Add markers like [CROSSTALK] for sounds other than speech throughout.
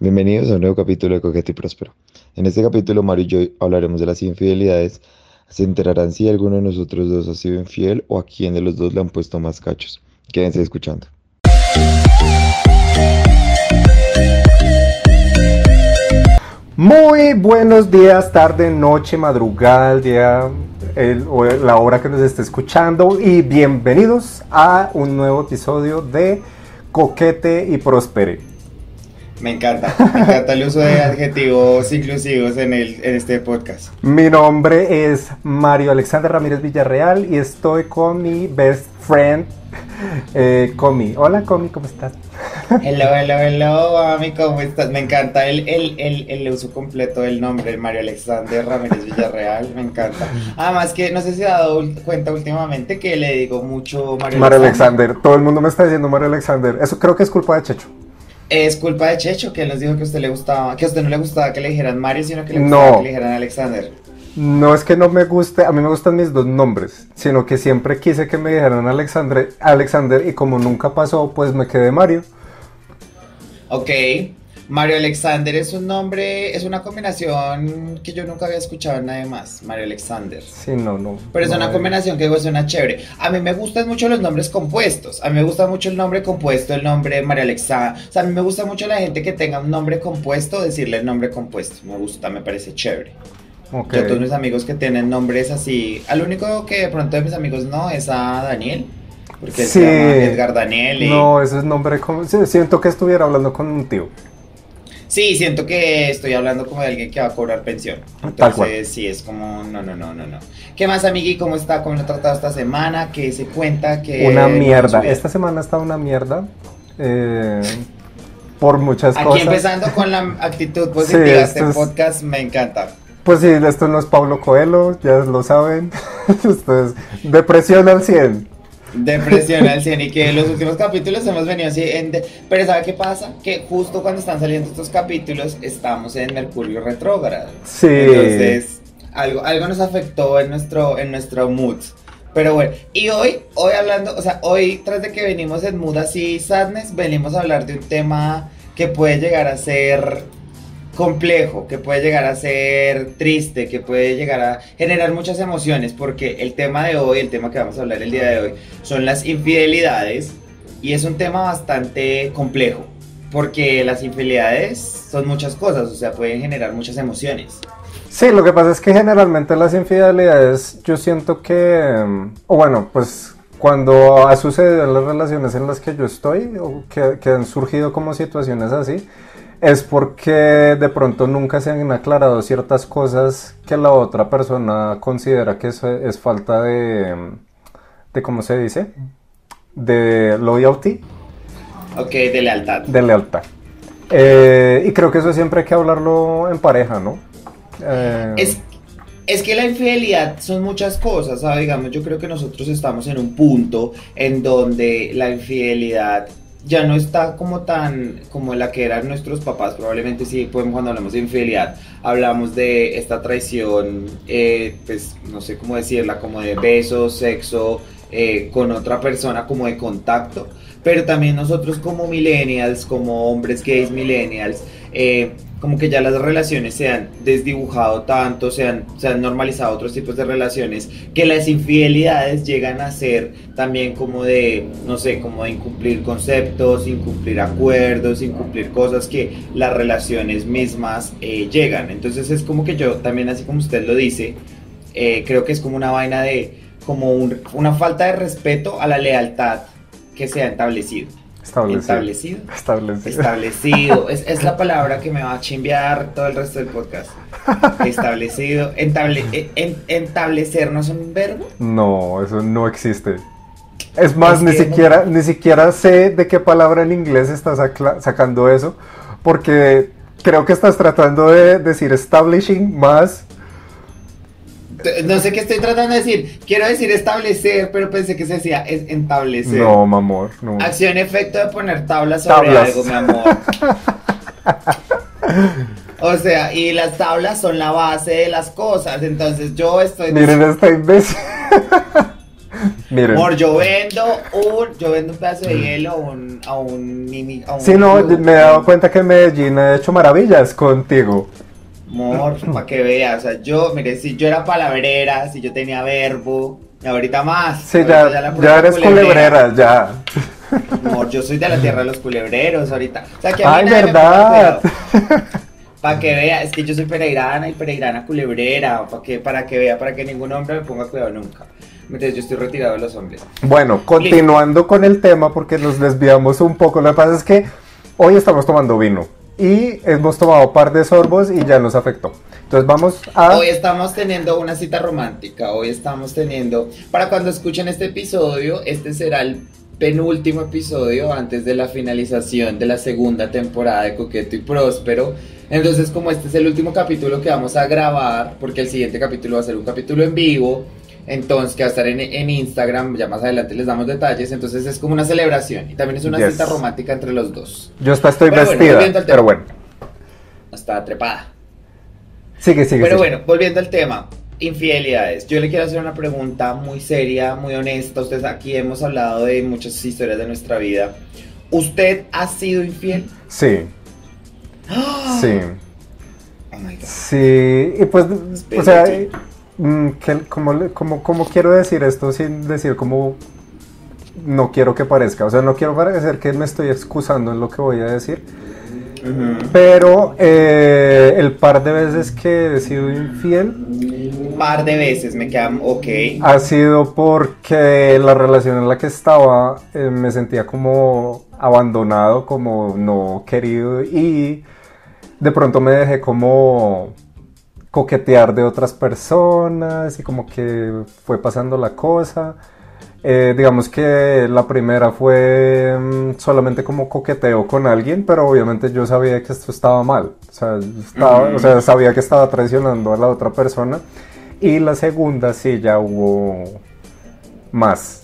Bienvenidos a un nuevo capítulo de Coquete y Próspero. En este capítulo, Mario y yo hablaremos de las infidelidades. Se enterarán si alguno de nosotros dos ha sido infiel o a quién de los dos le han puesto más cachos. Quédense escuchando. Muy buenos días, tarde, noche, madrugada, día, la hora que nos esté escuchando y bienvenidos a un nuevo episodio de Coquete y Prospere. Me encanta, me encanta el uso de [LAUGHS] adjetivos inclusivos en, el, en este podcast. Mi nombre es Mario Alexander Ramírez Villarreal y estoy con mi best friend, eh, Comi. Hola Comi, ¿cómo estás? Hello, [LAUGHS] hello, hello, mami, ¿cómo estás? Me encanta el, el, el, el uso completo del nombre, Mario Alexander Ramírez Villarreal, me encanta. Además que no sé si ha dado cuenta últimamente que le digo mucho Mario, Mario Alexander, todo el mundo me está diciendo Mario Alexander. Eso creo que es culpa de Checho. Es culpa de Checho que nos dijo que a usted le gustaba, que a usted no le gustaba que le dijeran Mario, sino que le No. gustaba que le dijeran Alexander. No es que no me guste, a mí me gustan mis dos nombres, sino que siempre quise que me dijeran Alexander, Alexander y como nunca pasó, pues me quedé Mario. Ok, Mario Alexander es un nombre, es una combinación que yo nunca había escuchado en nadie más, Mario Alexander. Sí, no, no. Pero es no, una combinación que digo, suena chévere. A mí me gustan mucho los nombres compuestos. A mí me gusta mucho el nombre compuesto, el nombre María Alexa. O sea, a mí me gusta mucho la gente que tenga un nombre compuesto, decirle el nombre compuesto. Me gusta, me parece chévere. ok. Yo todos mis amigos que tienen nombres así. Al único que de pronto de mis amigos no es a Daniel. Porque Sí. se llama Edgar Daniel. Y... No, ese es nombre como... sí, Siento que estuviera hablando con un tío. Sí, siento que estoy hablando como de alguien que va a cobrar pensión. Entonces, sí, es como, no, no, no, no, no. ¿Qué más, amigui? ¿Cómo está? ¿Cómo lo ha tratado esta semana? ¿Qué se cuenta? ¿Qué Una mierda. Esta semana está una mierda. eh, por muchas Aquí cosas. empezando con la actitud [LAUGHS] positiva Sí, este es- podcast, me encanta. Pues sí, esto no es Pablo Coelho, ya lo saben. [LAUGHS] Esto es depresión al 100. Depresión al 100 y que los últimos capítulos hemos venido así en... de- Pero ¿sabe qué pasa? Que justo cuando están saliendo estos capítulos estamos en Mercurio retrógrado. Sí. Entonces, algo, algo nos afectó en nuestro, en nuestro mood. Pero bueno, y hoy, hoy hablando, o sea, hoy tras de que venimos en mood así sadness, venimos a hablar de un tema que puede llegar a ser complejo, que puede llegar a ser triste, que puede llegar a generar muchas emociones, porque el tema de hoy, el tema que vamos a hablar el día de hoy, son las infidelidades, y es un tema bastante complejo, porque las infidelidades son muchas cosas, o sea, pueden generar muchas emociones. Sí, lo que pasa es que generalmente las infidelidades, yo siento que, o bueno, pues cuando ha sucedido en las relaciones en las que yo estoy, o que, que han surgido como situaciones así, es porque de pronto nunca se han aclarado ciertas cosas que la otra persona considera que es, es falta de, de, ¿cómo se dice? De loyalty, Ok, de lealtad. de lealtad. Eh, y creo que eso siempre hay que hablarlo en pareja, ¿no? Eh, Es, es que la infidelidad son muchas cosas, ¿sabes? Digamos, yo creo que nosotros estamos en un punto en donde la infidelidad ya no está como tan como la que eran nuestros papás, probablemente sí, pues cuando hablamos de infidelidad, hablamos de esta traición, eh, pues no sé cómo decirla, como de besos, sexo, eh, con otra persona, como de contacto, pero también nosotros como millennials, como hombres gays millennials, eh, como que ya las relaciones se han desdibujado tanto, se han, se han normalizado otros tipos de relaciones, que las infidelidades llegan a ser también como de, no sé, como de incumplir conceptos, incumplir acuerdos, incumplir cosas que las relaciones mismas eh, llegan. Entonces es como que yo también, así como usted lo dice, eh, creo que es como una vaina de, como un- una falta de respeto a la lealtad que se ha establecido. Establecido. Establecido. Establecido. Es, es la [LAUGHS] palabra que me va a chimbear todo el resto del podcast. Establecido, entable, en- en- establecer no es un verbo. No, eso no existe. Es más, Es ni siquiera, ni siquiera sé de qué palabra en inglés estás sacando eso, porque creo que estás tratando de decir establishing más. No sé qué estoy tratando de decir. Quiero decir establecer, pero pensé que se decía es establecer. No, mamor, no. Acción efecto de poner tablas sobre Tablas. algo, mi amor. [LAUGHS] O sea, y las tablas son la base de las cosas. Entonces yo estoy Miren esta imbécil. [LAUGHS] Miren. Amor, yo vendo un, yo vendo un pedazo de hielo a un, a un a un Sí, no, me he dado cuenta que Medellín ha hecho maravillas contigo. Amor, para que veas, o sea, yo, mire, si yo era palabrera, si yo tenía verbo, y ahorita más. Sí, ahorita ya, ya, eres culebrera, ya. Amor, yo soy de la tierra de los culebreros ahorita. O sea, que a mí Ay, verdad. Para que vea, es que yo soy pereirana y pereirana culebrera, para que, para que vea, para que ningún hombre me ponga cuidado nunca. Entonces yo estoy retirado de los hombres. Bueno, continuando con el tema, porque nos desviamos un poco. Lo que pasa es que hoy estamos tomando vino y hemos tomado par de sorbos y ya nos afectó. Entonces vamos a. Hoy estamos teniendo una cita romántica, hoy estamos teniendo, para cuando escuchen este episodio, este será el penúltimo episodio antes de la finalización de la segunda temporada de Coqueto y Próspero. Entonces, como este es el último capítulo que vamos a grabar, porque el siguiente capítulo va a ser un capítulo en vivo, entonces que va a estar en, en Instagram, ya más adelante les damos detalles, entonces es como una celebración y también es una Yes. cita romántica entre los dos. Yo hasta estoy Pero bueno, vestida, tema. pero bueno. Hasta trepada. Sigue, sigue. Pero sigue. bueno, volviendo al tema, infidelidades. Yo le quiero hacer una pregunta muy seria, muy honesta. Ustedes aquí hemos hablado de muchas historias de nuestra vida. ¿Usted ha sido infiel? Sí, sí. Oh my God. Sí, y pues, o sea, que- ¿cómo, le- cómo- cómo quiero decir esto sin decir como no quiero que parezca? O sea, no quiero parecer que me estoy excusando en lo que voy a decir, pero eh, el par de veces que he sido infiel Un par de veces me quedan, ok. ha sido porque la relación en la que estaba eh, me sentía como abandonado, como no querido y de pronto me dejé como coquetear de otras personas y como que fue pasando la cosa. Eh, digamos que la primera fue mm, solamente como coqueteo con alguien, pero obviamente yo sabía que esto estaba mal. O sea, estaba- Ujú. o sea, sabía que estaba traicionando a la otra persona. Y la segunda sí ya hubo más.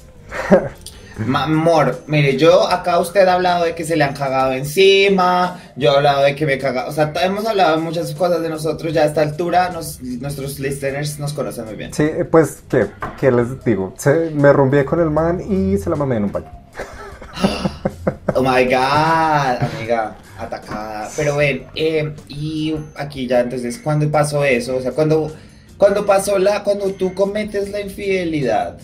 [LAUGHS] Amor, mire, yo acá usted ha hablado de que se le han cagado encima, yo he hablado de que me he cagado, o sea, hemos hablado de muchas cosas de nosotros, ya a esta altura nos- nuestros listeners nos conocen muy bien. Sí, pues, ¿qué, qué les digo? Se- me rumbié con el man y se la mamé en un baño. [GASPS] Oh my god, amiga, atacada. Pero ven, eh, y aquí ya entonces, ¿cuándo pasó eso? O sea, cuando, cuando pasó la, cuando tú cometes la infidelidad,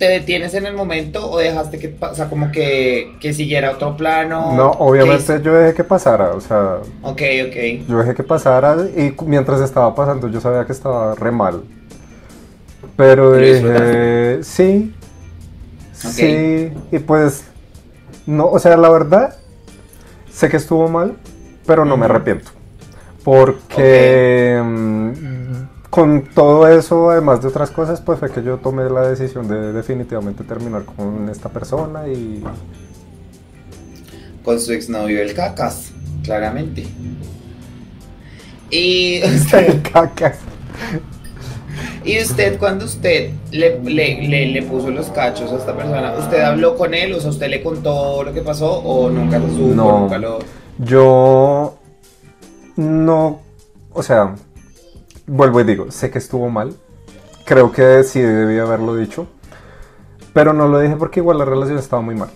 ¿te detienes en el momento o dejaste que, o sea, como que, que siguiera otro plano? No, ¿Qué obviamente yo dejé que pasara, o sea? Ok, ok. yo dejé que pasara y mientras estaba pasando yo sabía que estaba re mal. Pero ¿Y lo dije, sí, sí, y pues, no, o sea, la verdad, sé que estuvo mal, pero no me arrepiento. Porque mm, con todo eso, además de otras cosas, pues fue que yo tomé la decisión de definitivamente terminar con esta persona y Con su exnovio el cacas, claramente. Y [LAUGHS] usted, cacas. y usted cuando usted le, le, le, le puso los cachos a esta persona, ¿usted habló con él? O sea, ¿usted le contó lo que pasó o nunca lo supo? No. Nunca lo... Yo no, o sea, vuelvo y digo, sé que estuvo mal. Creo que sí debí haberlo dicho. Pero no lo dije porque igual la relación estaba muy mal.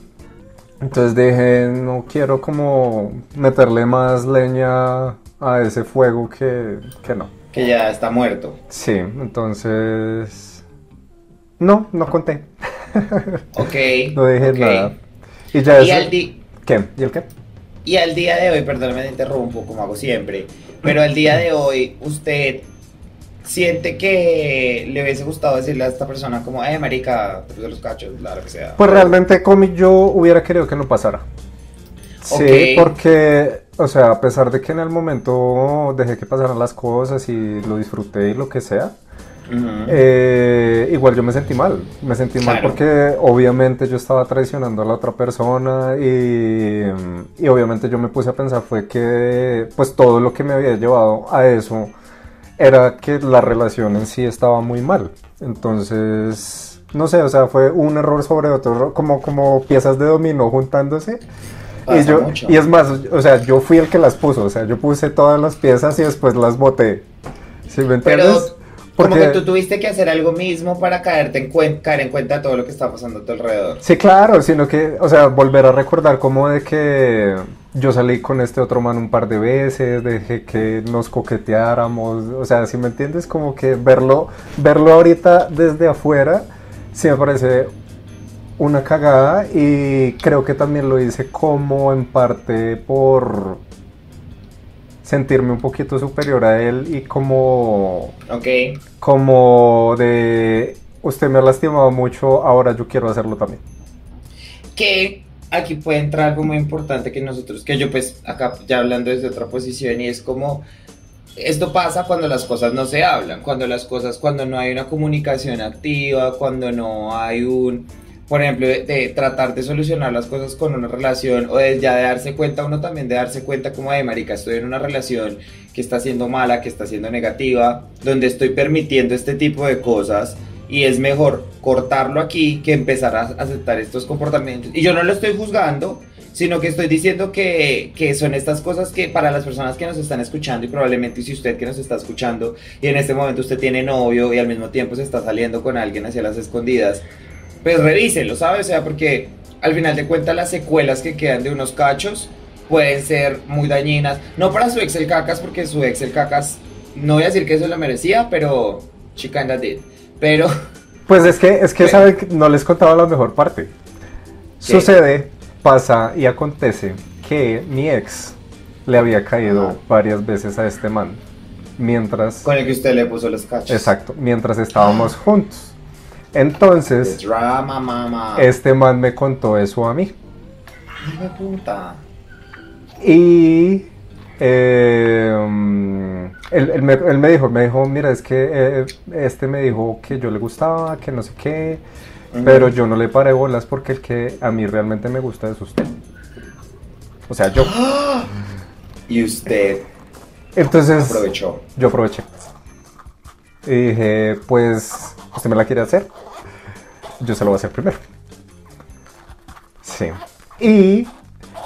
Entonces dije, no quiero como meterle más leña a ese fuego que, que no. Que ya está muerto. Sí, entonces... No, no conté. [LAUGHS] Ok. No dije nada. Y ya Y al, di- ¿Qué? ¿Y el qué? y al día de hoy, perdóname me interrumpo como hago siempre, pero al día de hoy usted siente que le hubiese gustado decirle a esta persona como, eh, marica, te puse los cachos, la lo que sea. Pues realmente Comi yo hubiera querido que no pasara. Sí, Ok. porque, o sea, a pesar de que en el momento dejé que pasaran las cosas y lo disfruté y lo que sea, Ujú. eh, igual yo me sentí mal. Me sentí mal Claro. porque obviamente yo estaba traicionando a la otra persona y, y obviamente yo me puse a pensar fue que pues todo lo que me había llevado a eso era que la relación en sí estaba muy mal. Entonces, no sé, o sea, fue un error sobre otro, como, como piezas de dominó juntándose. Y, Pasa yo, mucho. y es más, o sea, yo fui el que las puso, o sea, yo puse todas las piezas y después las boté. ¿Sí me Pero- entiendes? Como que tú tuviste que hacer algo mismo para caerte en cuenta, caer en cuenta de todo lo que está pasando a tu alrededor. Sí, claro, sino que, o sea, volver a recordar como de que yo salí con este otro man un par de veces, dejé que nos coqueteáramos, o sea, si me entiendes, como que verlo, verlo ahorita desde afuera, sí me parece una cagada y creo que también lo hice como en parte por sentirme un poquito superior a él y como... Ok. Como de... Usted me ha lastimado mucho, ahora yo quiero hacerlo también. Que aquí puede entrar algo muy importante que nosotros, que yo pues acá ya hablando desde otra posición y es como... Esto pasa cuando las cosas no se hablan, cuando las cosas, cuando no hay una comunicación activa, cuando no hay un, por ejemplo, de, tratar de solucionar las cosas con una relación o de ya de darse cuenta, uno también de darse cuenta como de marica, estoy en una relación que está siendo mala, que está siendo negativa, donde estoy permitiendo este tipo de cosas y es mejor cortarlo aquí que empezar a aceptar estos comportamientos. Y yo no lo estoy juzgando, sino que estoy diciendo que, que, son estas cosas que para las personas que nos están escuchando y probablemente si usted que nos está escuchando y en este momento usted tiene novio y al mismo tiempo se está saliendo con alguien hacia las escondidas, pues revíselo, ¿sabes? O sea, porque al final de cuentas las secuelas que quedan de unos cachos pueden ser muy dañinas. No para su ex el cacas, porque su ex el cacas, no voy a decir que eso lo merecía, pero she kinda did. Pero... Pues es que, es que, ¿sabe? No les contaba la mejor parte. Sucede, pasa y acontece que mi ex le había caído varias veces a este man. Mientras... Con el que usted le puso los cachos. Exacto, mientras estábamos juntos. Entonces, este man me contó eso a mí. Ay, puta. Y eh, él, me, dijo, me dijo, mira, es que eh, este me dijo que yo le gustaba, que no sé qué, pero yo no le paré bolas porque el que a mí realmente me gusta es usted. O sea, yo. [GASPS] Y usted. Entonces. Aprovechó. Yo aproveché. Y dije, pues, ¿usted me la quiere hacer? yo se lo voy a hacer primero. Sí. Y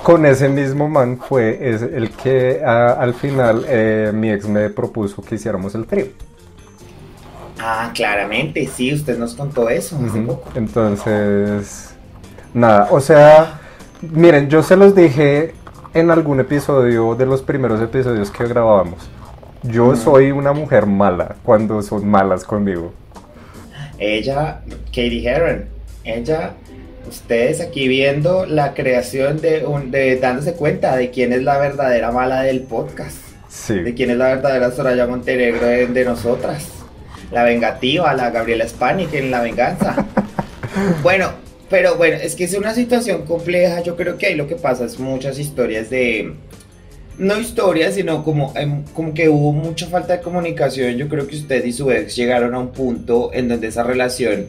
con ese mismo man fue es el que al final eh, mi ex me propuso que hiciéramos el trío. Ah, claramente, sí, usted nos contó eso Entonces, nada, o sea, miren, yo se los dije en algún episodio de los primeros episodios que grabábamos. Yo soy una mujer mala cuando son malas conmigo. Ella, Katie Heron, ella, ustedes aquí viendo la creación de, un, de dándose cuenta de quién es la verdadera mala del podcast. Sí. De quién es la verdadera Soraya Montenegro de, nosotras. La vengativa, la Gabriela Spanik en La Venganza. [LAUGHS] bueno, pero bueno, es que es una situación compleja. Yo creo que ahí lo que pasa es muchas historias de no historia, sino como, em, como que hubo mucha falta de comunicación. Yo creo que usted y su ex llegaron a un punto en donde esa relación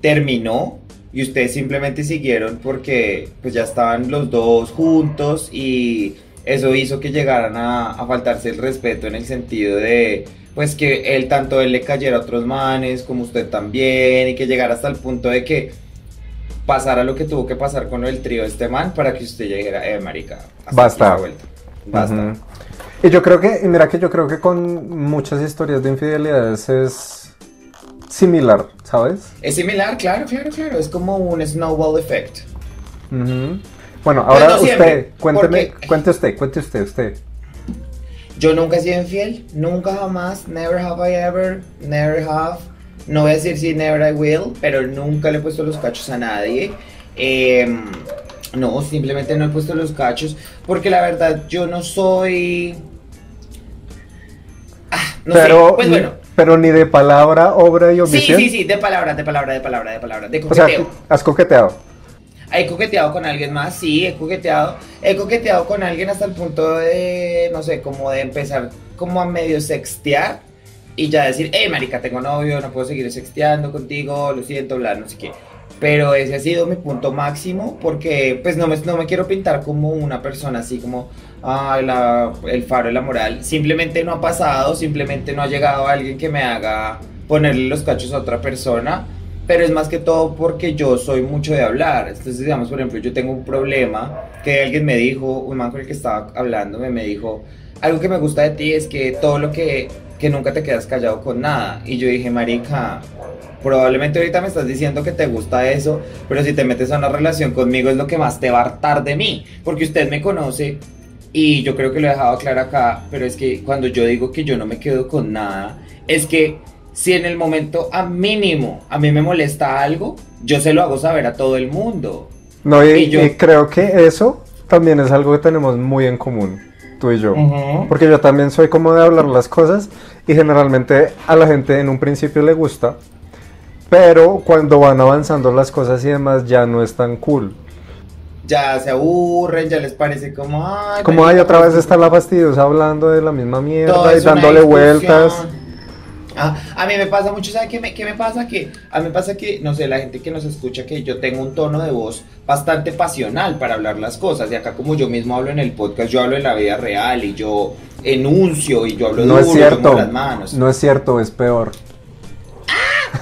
terminó y ustedes simplemente siguieron porque pues ya estaban los dos juntos y eso hizo que llegaran a, a faltarse el respeto en el sentido de pues que él tanto él le cayera a otros manes como usted también y que llegara hasta el punto de que pasara lo que tuvo que pasar con el trío de este man para que usted llegara, eh, marica, basta. Vuelta. Basta. Y yo creo que, mira que yo creo que con muchas historias de infidelidades es similar, ¿sabes? Es similar, claro, claro, claro. Es como un snowball effect. Bueno, ahora usted, cuénteme, cuente usted, cuente usted, usted. Yo nunca he sido infiel, nunca jamás, never have I ever, never have. No voy a decir si never I will, pero nunca le he puesto los cachos a nadie. Eh, no, simplemente no he puesto los cachos porque la verdad yo no soy... No pero, sé. Pues bueno. Pero ni de palabra, obra y omisión. Sí, sí, sí, de palabra, de palabra, de palabra, de palabra, de coqueteo. O sea, has coqueteado. He coqueteado con alguien más, sí, he coqueteado. He coqueteado con alguien hasta el punto de, no sé, como de empezar como a medio sextear y ya decir, hey, marica, tengo novio, no puedo seguir sexteando contigo, lo siento, bla, no sé qué. Pero ese ha sido mi punto máximo porque pues no me, no me quiero pintar como una persona así como el faro de la moral. Simplemente no ha pasado, simplemente no ha llegado alguien que me haga ponerle los cachos a otra persona. pero es más que todo porque yo soy mucho de hablar. Entonces, digamos, por ejemplo, yo tengo un problema que alguien me dijo, un man con el que estaba hablando me dijo, algo que me gusta de ti es que todo lo que, que nunca te quedas callado con nada. Y yo dije, marica, probablemente ahorita me estás diciendo que te gusta eso, pero si te metes a una relación conmigo es lo que más te va a hartar de mí, porque usted me conoce y yo creo que lo he dejado claro acá, pero es que cuando yo digo que yo no me quedo con nada, es que si en el momento a mínimo a mí me molesta algo, yo se lo hago saber a todo el mundo. No, y, yo... creo que eso también es algo que tenemos muy en común, tú y yo. Porque yo también soy como de hablar las cosas y generalmente a la gente en un principio le gusta, pero cuando van avanzando las cosas y demás ya no es tan cool ya se aburren, ya les parece como, ay, como hay otra vez está la fastidiosa hablando de la misma mierda y dándole vueltas. Ah, a mí me pasa mucho, ¿sabes qué me, qué me pasa? Que a mí me pasa que, no sé, la gente que nos escucha, que yo tengo un tono de voz bastante pasional para hablar las cosas. Y acá como yo mismo hablo en el podcast, yo hablo en la vida real y yo enuncio y yo hablo no es cierto, las manos. No es cierto, es peor.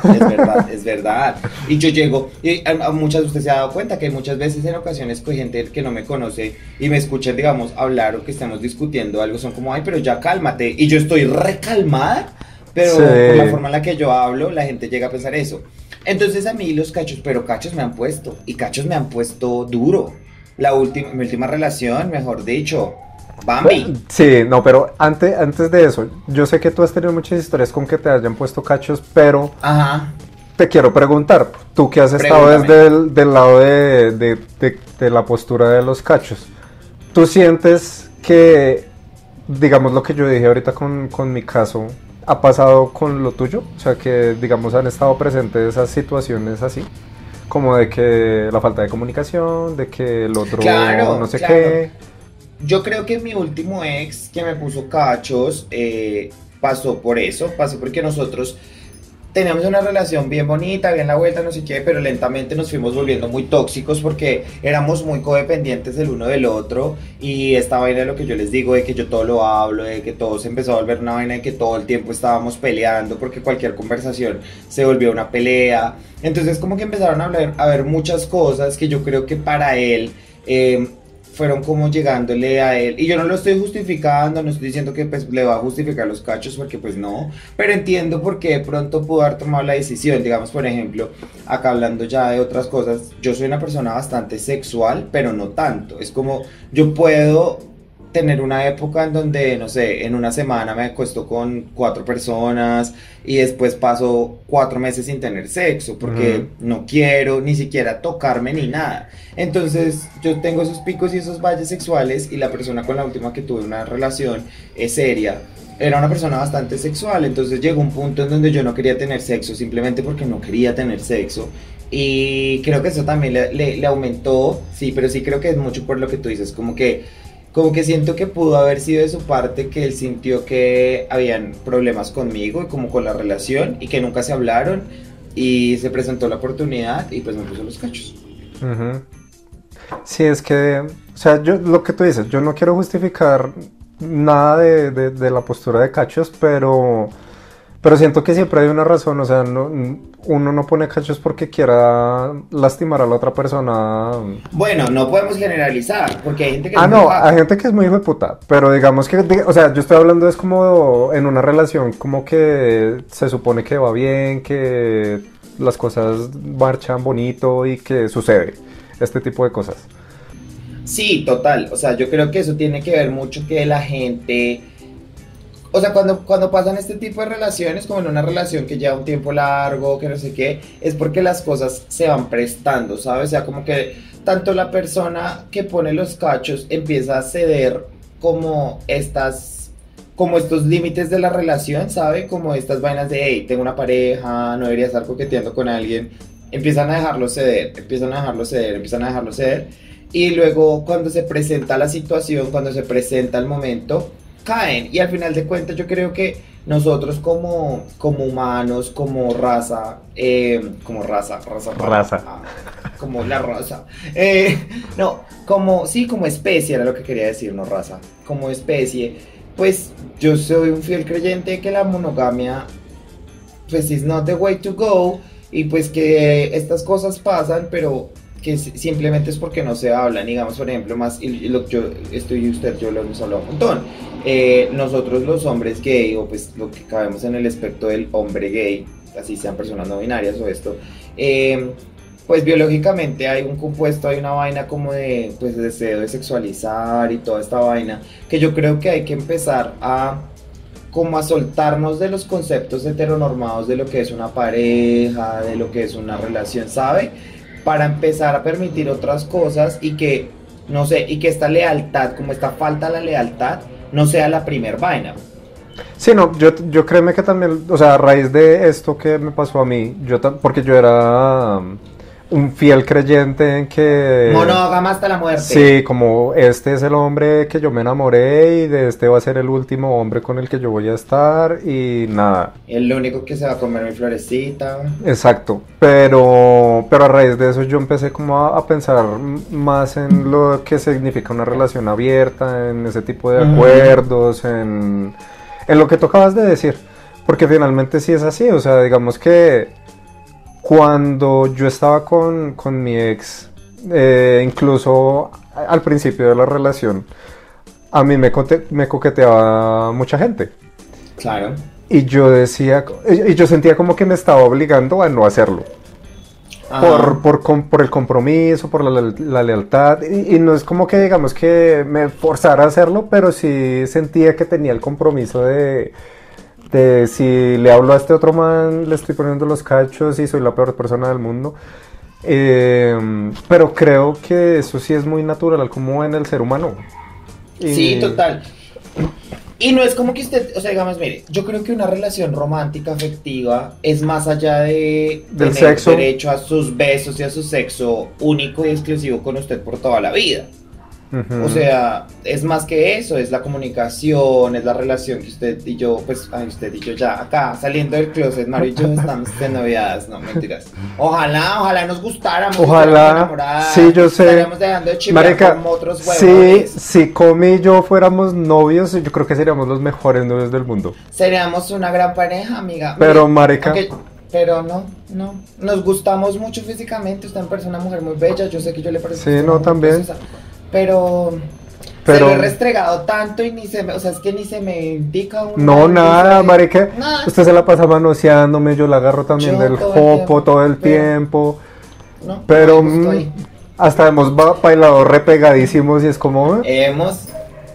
Es verdad, es verdad. Y yo llego, y a, muchas, usted se ha dado cuenta que muchas veces en ocasiones con gente que no me conoce y me escucha, digamos, hablar o que estemos discutiendo algo, son como, ay, pero ya cálmate. Y yo estoy recalmada, pero por la forma en la que yo hablo, la gente llega a pensar eso. Entonces a mí los cachos, pero cachos me han puesto, y cachos me han puesto duro. La última, mi última relación, mejor dicho, Bambi. Sí, no, pero antes, antes de eso, yo sé que tú has tenido muchas historias con que te hayan puesto cachos, pero Ajá. te quiero preguntar, tú que has estado desde el del lado de, de, de, la postura de los cachos, ¿tú sientes que, digamos lo que yo dije ahorita con, con mi caso, ha pasado con lo tuyo? O sea, que, digamos, han estado presentes esas situaciones así como de que la falta de comunicación, de que el otro no sé qué. Yo creo que mi último ex que me puso cachos eh, pasó por eso, pasó porque nosotros teníamos una relación bien bonita, bien la vuelta, no sé qué, pero lentamente nos fuimos volviendo muy tóxicos porque éramos muy codependientes del uno del otro y esta vaina de lo que yo les digo, de que yo todo lo hablo, de que todo se empezó a volver una vaina de que todo el tiempo estábamos peleando porque cualquier conversación se volvió una pelea. Entonces como que empezaron a, hablar, a ver muchas cosas que yo creo que para él... Eh, fueron como llegándole a él. Y yo no lo estoy justificando, no estoy diciendo que pues, le va a justificar los cachos, porque pues no. Pero entiendo por qué de pronto pudo haber tomado la decisión. Digamos, por ejemplo, acá hablando ya de otras cosas, yo soy una persona bastante sexual, pero no tanto. Es como yo puedo tener una época en donde, no sé, en una semana me acuesto con cuatro personas y después paso cuatro meses sin tener sexo porque no quiero ni siquiera tocarme ni nada. Entonces yo tengo esos picos y esos valles sexuales y la persona con la última que tuve una relación es seria. Era una persona bastante sexual, entonces llegó un punto en donde yo no quería tener sexo simplemente porque no quería tener sexo. Y creo que eso también le, le aumentó, sí, pero sí creo que es mucho por lo que tú dices, como que como que siento que pudo haber sido de su parte que él sintió que habían problemas conmigo y como con la relación y que nunca se hablaron y se presentó la oportunidad y pues me puso los cachos. Sí, es que, o sea, yo lo que tú dices, yo no quiero justificar nada de, de la postura de cachos, pero pero siento que siempre hay una razón, o sea, uno no pone cachos porque quiera lastimar a la otra persona. Bueno, no podemos generalizar, porque hay gente que... Ah, no, hay gente que es muy hijo de puta, pero digamos que, o sea, yo estoy hablando es como en una relación como que se supone que va bien, que las cosas marchan bonito y que sucede este tipo de cosas. Sí, total, o sea, yo creo que eso tiene que ver mucho que la gente o sea, cuando, cuando pasan este tipo de relaciones, como en una relación que lleva un tiempo largo, que no sé qué, es porque las cosas se van prestando, ¿sabes? O sea, como que tanto la persona que pone los cachos empieza a ceder como estas, como estos límites de la relación, ¿sabe? Como estas vainas de, hey, tengo una pareja, no debería estar coqueteando con alguien. Empiezan a dejarlo ceder, empiezan a dejarlo ceder, empiezan a dejarlo ceder. Y luego cuando se presenta la situación, cuando se presenta el momento, caen. Y al final de cuentas yo creo que nosotros como, como humanos, como raza, eh, como raza, raza, raza. Ah, como la raza. Eh, no, como, sí, como especie era lo que quería decir, no raza. Como especie, pues yo soy un fiel creyente de que la monogamia, pues is not the way to go. y pues que estas cosas pasan, pero que simplemente es porque no se hablan, digamos, por ejemplo, más, y lo yo estoy y usted, yo lo hemos hablado un montón, eh, nosotros los hombres gay, o pues lo que cabemos en el aspecto del hombre gay, así sean personas no binarias o esto, eh, pues biológicamente hay un compuesto, hay una vaina como de pues deseo de sexualizar y toda esta vaina, que yo creo que hay que empezar a como a soltarnos de los conceptos heteronormados de lo que es una pareja, de lo que es una relación, ¿sabe? Para empezar a permitir otras cosas y que, no sé, y que esta lealtad, como esta falta de la lealtad, no sea la primer vaina. Sí, no, yo, yo créeme que también, o sea, a raíz de esto que me pasó a mí, yo porque yo era un fiel creyente en que... Monógama hasta la muerte. Sí, como este es el hombre que yo me enamoré y de este va a ser el último hombre con el que yo voy a estar y nada. El único que se va a comer mi florecita. Exacto, pero, pero a raíz de eso yo empecé como a, pensar más en lo que significa una relación abierta, en ese tipo de acuerdos, en, en lo que tocabas de decir. Porque finalmente sí es así, o sea, digamos que cuando yo estaba con, mi ex, eh, incluso al principio de la relación, a mí me, me coqueteaba mucha gente. Claro. Y yo decía, y yo sentía como que me estaba obligando a no hacerlo. Por, por, el compromiso, por la, lealtad. Y, y, no es como que digamos que me forzara a hacerlo, pero sí sentía que tenía el compromiso de, de si le hablo a este otro man, le estoy poniendo los cachos y soy la peor persona del mundo. Eh, pero creo que eso sí es muy natural, como en el ser humano. Sí, total. Y no es como que usted, o sea, digamos, mire, yo creo que una relación romántica, afectiva, es más allá de Del tener sexo. derecho a sus besos y a su sexo único y exclusivo con usted por toda la vida. O sea, es más que eso, es la comunicación, es la relación que usted y yo, pues, ay, usted y yo ya acá, saliendo del closet, Mario y yo [LAUGHS] estamos de noviadas, no mentiras. Ojalá, ojalá nos gustáramos. Ojalá, sí, yo sé. Estaríamos dejando de Marica, como otros Sí, si Comi y yo fuéramos novios, yo creo que seríamos los mejores novios del mundo. Seríamos una gran pareja, amiga. Pero, Marica. Pero no, no. Nos gustamos mucho físicamente. Usted me parece una mujer muy bella. Yo sé que yo le parezco. Sí, no, también pero, pero se lo he restregado tanto y ni se me, o sea, es que ni se me indica un No, nada, marica. Usted se la pasa manoseándome, yo la agarro también del jopo todo el tiempo. No, pero mm, hasta hemos bailado repegadísimos y es como... ¿eh? Hemos...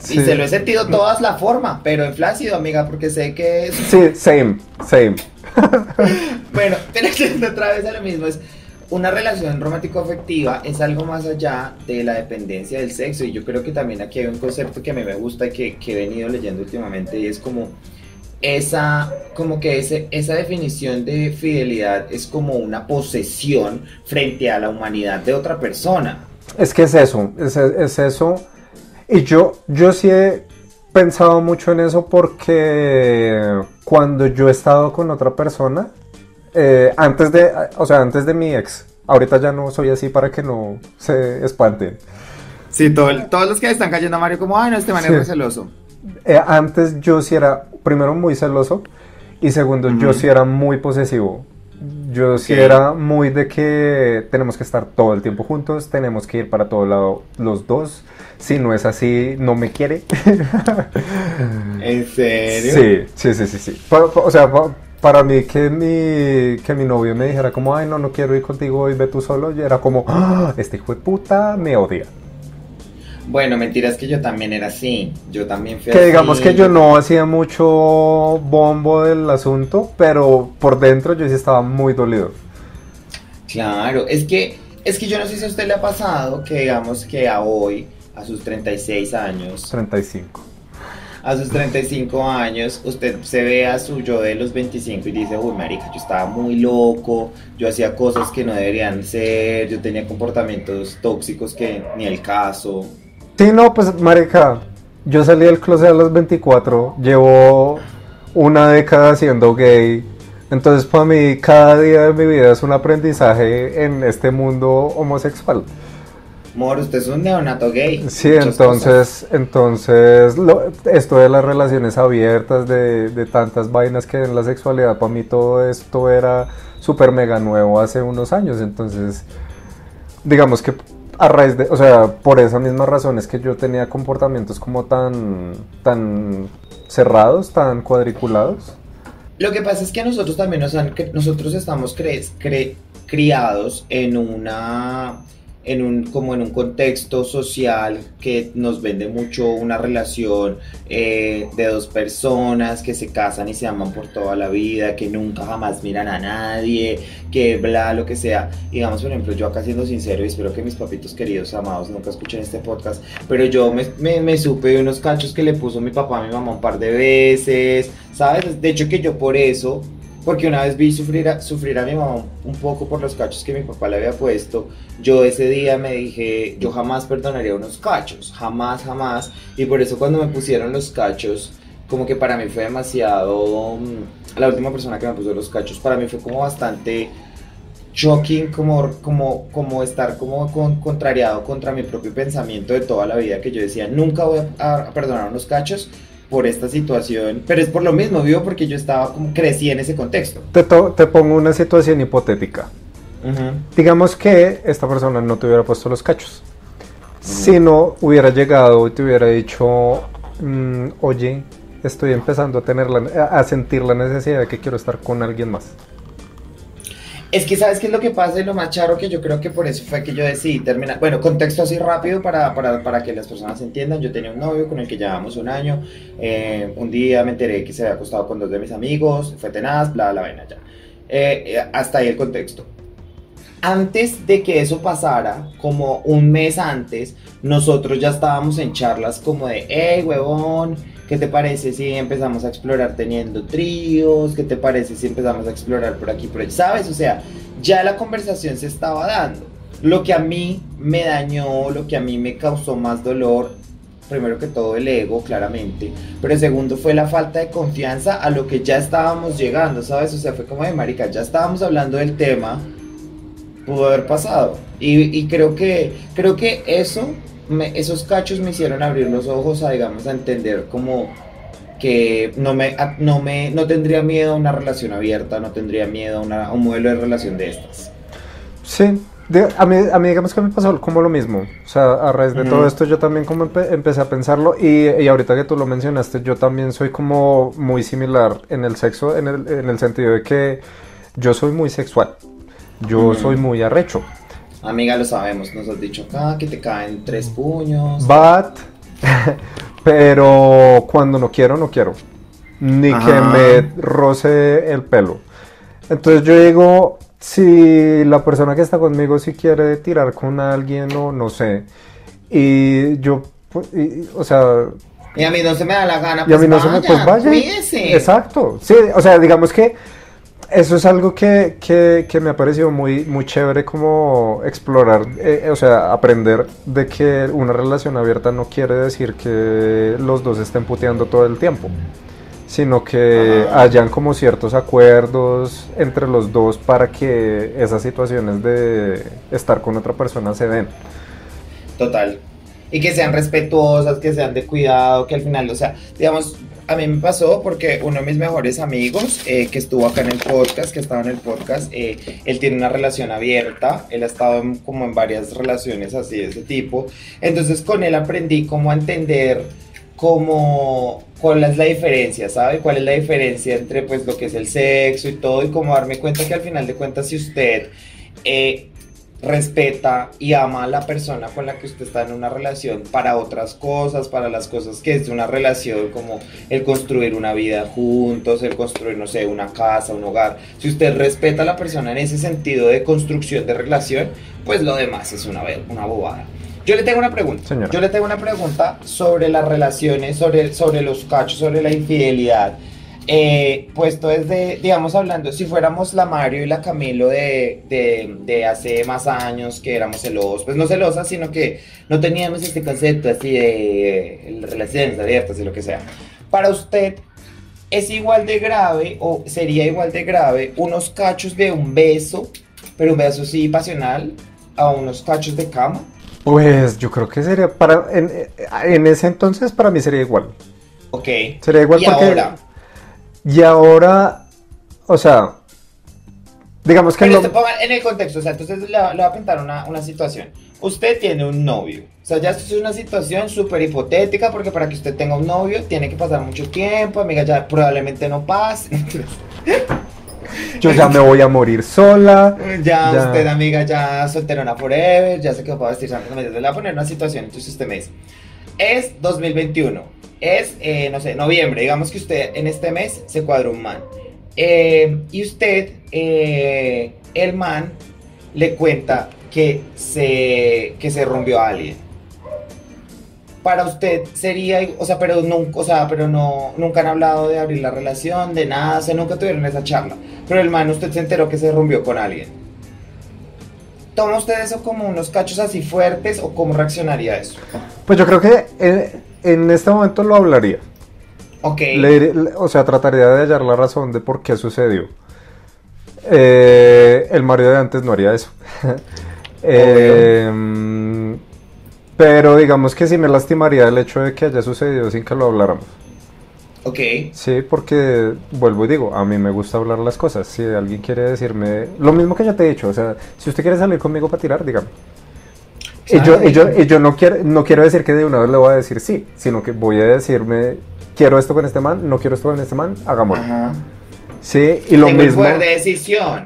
Y se lo he sentido todas la forma, pero en flácido, amiga, porque sé que es... Sí, same, same. [LAUGHS] bueno, [LAUGHS] pero otra vez a lo mismo, es una relación romántico-afectiva es algo más allá de la dependencia del sexo y yo creo que también aquí hay un concepto que a mí me gusta y que, he venido leyendo últimamente y es como esa, como que ese, esa definición de fidelidad es como una posesión frente a la humanidad de otra persona. Es que es eso, es, es eso. Y yo, yo sí he pensado mucho en eso porque cuando yo he estado con otra persona, eh, antes de, o sea, antes de mi ex, ahorita ya no soy así para que no se espanten. Sí, todos los que están cayendo a Mario como, ay, no, este man es muy celoso. Eh, antes yo sí era, primero, muy celoso y segundo, yo sí era muy posesivo. Yo sí era muy de que tenemos que estar todo el tiempo juntos, tenemos que ir para todo lado los dos. Si no es así, no me quiere. ¿En serio? Sí, sí, sí, sí. sí. O sea, para mí que mi, que mi novio me dijera como, ay, no, no quiero ir contigo y ve tú solo, y era como, ah, este hijo de puta me odia. Bueno, mentiras que yo también era así. Yo también fui Que digamos que yo no hacía mucho bombo del asunto, pero por dentro yo sí estaba muy dolido. Claro, es que es que yo no sé si a usted le ha pasado que digamos que a hoy, a sus 36 años, 35 a sus 35 años, usted se ve a su yo de los 25 y dice, uy, marica, yo estaba muy loco, yo hacía cosas que no deberían ser, yo tenía comportamientos tóxicos que ni el caso. Sí, no, pues, marica, yo salí del closet a los 24, llevo una década siendo gay, entonces para mí cada día de mi vida es un aprendizaje en este mundo homosexual. Mor, usted es un neonato gay. Sí, entonces, entonces esto de las relaciones abiertas, de, de, tantas vainas que en la sexualidad, para mí todo esto era súper mega nuevo hace unos años. Entonces, digamos que a raíz de, o sea, por esas mismas razones que yo tenía comportamientos como tan, tan cerrados, tan cuadriculados. Lo que pasa es que nosotros también nos han, nosotros estamos cre, criados en una en un, como en un contexto social que nos vende mucho una relación eh, de dos personas que se casan y se aman por toda la vida, que nunca jamás miran a nadie, que bla, lo que sea. Digamos, por ejemplo, yo acá siendo sincero y espero que mis papitos queridos, amados, nunca escuchen este podcast, pero yo me, me, me supe de unos cachos que le puso mi papá a mi mamá un par de veces, ¿sabes? De hecho que yo por eso porque una vez vi sufrir a, sufrir a mi mamá un poco por los cachos que mi papá le había puesto. Yo ese día me dije, yo jamás perdonaría unos cachos, jamás, jamás. Y por eso cuando me pusieron los cachos, como que para mí fue demasiado... Mm, la última persona que me puso los cachos, para mí fue como bastante shocking, como, como, como estar como con, contrariado contra mi propio pensamiento de toda la vida, que yo decía, nunca voy a, a perdonar unos cachos por esta situación, pero es por lo mismo, vivo porque yo estaba como crecí en ese contexto. Te, te pongo una situación hipotética. Digamos que esta persona no te hubiera puesto los cachos. Si no hubiera llegado y te hubiera dicho, mm, oye, estoy empezando a tener a sentir la necesidad de que quiero estar con alguien más. Es que sabes qué es lo que pasa y lo más charro que yo creo que por eso fue que yo decidí terminar. Bueno, contexto así rápido para, para, para que las personas entiendan. Yo tenía un novio con el que llevábamos un año. Eh, un día me enteré que se había acostado con dos de mis amigos. Fue tenaz, bla, bla, vaina ya. Eh, eh, hasta ahí el contexto. Antes de que eso pasara, como un mes antes, nosotros ya estábamos en charlas como de, hey, huevón ¿Qué te parece si empezamos a explorar teniendo tríos? ¿Qué te parece si empezamos a explorar por aquí, por allá? ¿Sabes? O sea, ya la conversación se estaba dando. Lo que a mí me dañó, lo que a mí me causó más dolor, primero que todo el ego, claramente, pero segundo fue la falta de confianza a lo que ya estábamos llegando, ¿sabes? O sea, fue como de marica, ya estábamos hablando del tema, pudo haber pasado. Y, y creo que, creo que eso esos cachos me hicieron abrir los ojos a, digamos, a entender como que no me, no me, no tendría miedo a una relación abierta, no tendría miedo a, un modelo de relación de estas. Sí, a, mí, a mí digamos que me pasó como lo mismo, o sea, a raíz de todo esto yo también como empecé a pensarlo y, y, ahorita que tú lo mencionaste, yo también soy como muy similar en el sexo, en el, en el sentido de que yo soy muy sexual, yo soy muy arrecho. Amiga, lo sabemos, nos has dicho acá que te caen tres puños. But, [LAUGHS] pero cuando no quiero, no quiero. Ni que me roce el pelo. Entonces yo digo, si la persona que está conmigo si quiere tirar con alguien o no sé. Y yo, pues, o sea... Y a mí no se me da la gana, y a mí no se me, pues vaya. Exacto. Sí, o sea, digamos que eso es algo que, que, me ha parecido muy, muy chévere como explorar, eh, o sea, aprender de que una relación abierta no quiere decir que los dos estén puteando todo el tiempo, sino que hayan como ciertos acuerdos entre los dos para que esas situaciones de estar con otra persona se den. Total. Y que sean respetuosas, que sean de cuidado, que al final, o sea, digamos, a mí me pasó porque uno de mis mejores amigos eh, que estuvo acá en el podcast, que estaba en el podcast, eh, él tiene una relación abierta, él ha estado como en varias relaciones así de ese tipo. Entonces con él aprendí cómo entender cómo, cuál es la diferencia, ¿sabe? ¿Cuál es la diferencia entre pues lo que es el sexo y todo y cómo darme cuenta que al final de cuentas si usted... Eh, respeta y ama a la persona con la que usted está en una relación para otras cosas, para las cosas que es de una relación, como el construir una vida juntos, el construir, no sé, una casa, un hogar. Si usted respeta a la persona en ese sentido de construcción de relación, pues lo demás es una, una bobada. Yo le tengo una pregunta. Yo le tengo una pregunta sobre las relaciones, sobre, sobre los cachos, sobre la infidelidad. Eh, puesto desde, digamos, hablando, si fuéramos la Mario y la Camilo de, de, de, hace más años que éramos celosos, pues no celosas, sino que no teníamos este concepto así de relaciones abiertas y lo que sea. Para usted, ¿es igual de grave o sería igual de grave unos cachos de un beso, pero un beso sí pasional, a unos cachos de cama? Pues yo creo que sería para en, en ese entonces para mí sería igual. Ok. Sería igual ¿Y porque ahora? Y ahora, o sea, digamos que Pero no- ponga en el contexto, o sea, entonces le, va- le voy a pintar una, una situación. Usted tiene un novio. O sea, ya esto es una situación súper hipotética porque para que usted tenga un novio tiene que pasar mucho tiempo, amiga, ya probablemente no pase. [LAUGHS] yo ya me voy a morir sola. ya, Ya. usted, amiga, ya solterona forever, ya se quedó para vestir santos. Le voy a poner una situación, entonces este mes. Es 2021, es, eh, no sé, noviembre. Digamos que usted en este mes se cuadró un man. Eh, y usted, eh, el man, le cuenta que se, que se rompió a alguien. Para usted sería, o sea, pero nunca, o sea, pero no, nunca han hablado de abrir la relación, de nada, o sea, nunca tuvieron esa charla. Pero el man, usted se enteró que se rompió con alguien. ¿Toma usted eso como unos cachos así fuertes o cómo reaccionaría a eso? Pues yo creo que en, este momento lo hablaría. Ok. Le le- o sea, trataría de hallar la razón de por qué sucedió. Eh, el Mario de antes no haría eso. [LAUGHS] Eh, mm, pero digamos que sí me lastimaría el hecho de que haya sucedido sin que lo habláramos. Ok. Sí, porque vuelvo y digo, a mí me gusta hablar las cosas. Si alguien quiere decirme lo mismo que ya te he dicho, o sea, si usted quiere salir conmigo para tirar, dígame. Y yo, y yo, y yo no, quiero, no quiero decir que de una vez le voy a decir sí, sino que voy a decirme, quiero esto con este man, no quiero esto con este man, hagámoslo. Ajá. Sí, y lo Tengo el mismo. poder de decisión.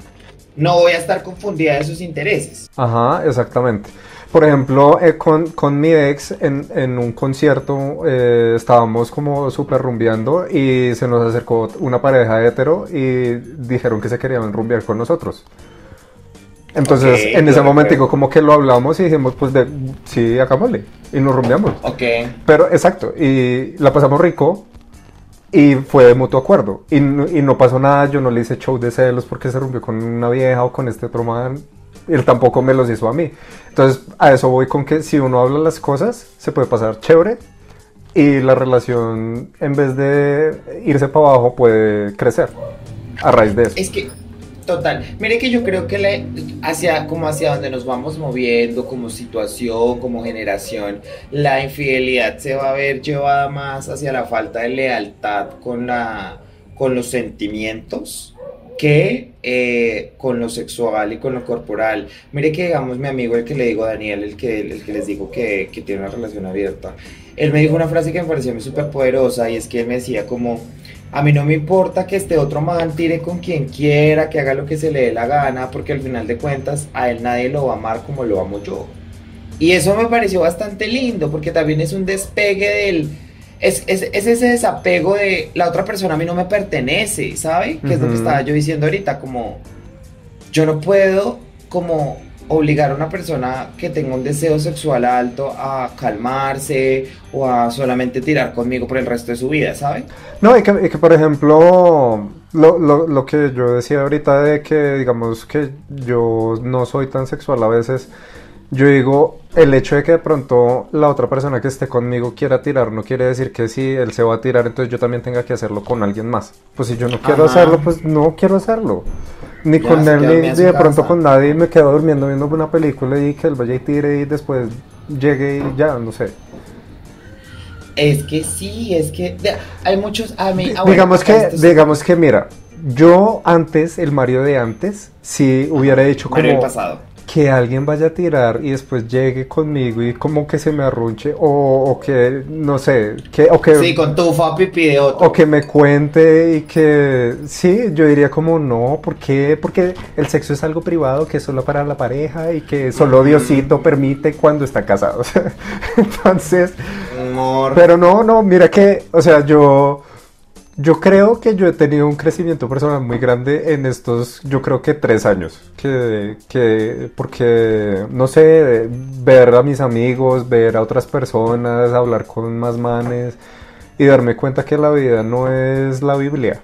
No voy a estar confundida de sus intereses. Ajá, exactamente. Por ejemplo, eh, con, con mi ex en, en un concierto eh, estábamos como súper rumbeando y se nos acercó una pareja hetero y dijeron que se querían rumbear con nosotros. Entonces, Ok, en ese momentico como que lo hablamos y dijimos, pues de, sí, hagámosle. Y nos rumbeamos. Ok. Pero exacto, y la pasamos rico y fue de mutuo acuerdo. Y, no- y no pasó nada, yo no le hice show de celos porque se rompió con una vieja o con este otro man. Él tampoco me los hizo a mí. Entonces, a eso voy con que si uno habla las cosas, se puede pasar chévere y la relación, en vez de irse para abajo, puede crecer a raíz de eso. Es que, total, mire que yo creo que le, hacia, como hacia donde nos vamos moviendo como situación, como generación, la infidelidad se va a ver llevada más hacia la falta de lealtad con, la, con los sentimientos que eh, con lo sexual y con lo corporal. Mire que, digamos, mi amigo, el que le digo, Daniel, el que, el que les digo que, que tiene una relación abierta, él me dijo una frase que me pareció a súper poderosa y es que él me decía como, a mí no me importa que este otro man tire con quien quiera, que haga lo que se le dé la gana, porque al final de cuentas a él nadie lo va a amar como lo amo yo. Y eso me pareció bastante lindo, porque también es un despegue del... Es, es, es ese desapego de la otra persona a mí no me pertenece, ¿sabe? Que es lo que estaba yo diciendo ahorita, como yo no puedo como obligar a una persona que tenga un deseo sexual alto a calmarse o a solamente tirar conmigo por el resto de su vida, ¿sabe? No, y que, y que, por ejemplo, lo, lo, lo que yo decía ahorita de que, digamos, que yo no soy tan sexual a veces, yo digo, el hecho de que de pronto la otra persona que esté conmigo quiera tirar, no quiere decir que si él se va a tirar, entonces yo también tenga que hacerlo con alguien más. Pues si yo no quiero Ajá. hacerlo, pues no quiero hacerlo. Ni con él, ni, de pronto casa. con nadie, me quedo durmiendo viendo una película y que él vaya y tire y después llegue y ya, no sé. Es que sí, es que de- hay muchos a mí, ah, bueno, digamos que, estos- digamos que mira, yo antes, el Mario de antes, si hubiera dicho Mario del como pasado. Que alguien vaya a tirar y después llegue conmigo y como que se me arrunche o, o que, no sé, que, o que, Sí, con tu pipí de otro. o que me cuente y que, sí, yo diría como no, ¿por qué? Porque el sexo es algo privado que es solo para la pareja y que solo Diosito permite cuando están casados. [LAUGHS] Entonces... Amor. Pero no, no, mira que, o sea, yo, yo creo que yo he tenido un crecimiento personal muy grande en estos, yo creo que tres años, que, que, porque, no sé, ver a mis amigos, ver a otras personas, hablar con más manes y darme cuenta que la vida no es la Biblia.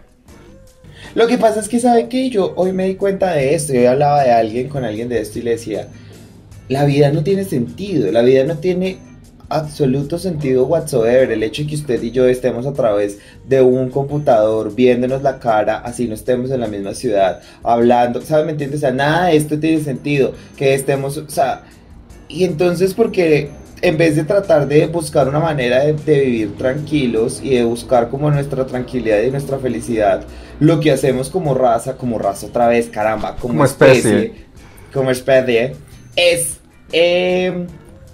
Lo que pasa es que, ¿sabe qué? Yo hoy me di cuenta de esto. Yo hablaba de alguien con alguien de esto y le decía: La vida no tiene sentido. La vida no tiene absoluto sentido whatsoever. El hecho de que usted y yo estemos a través de un computador viéndonos la cara, así no estemos en la misma ciudad, hablando, ¿sabes? ¿Me entiendes? O sea, nada de esto tiene sentido. Que estemos, o sea. y entonces porque en vez de tratar de buscar una manera de, vivir tranquilos y de buscar como nuestra tranquilidad y nuestra felicidad, lo que hacemos como raza, como raza otra vez, caramba, como, especie, como especie, es eh,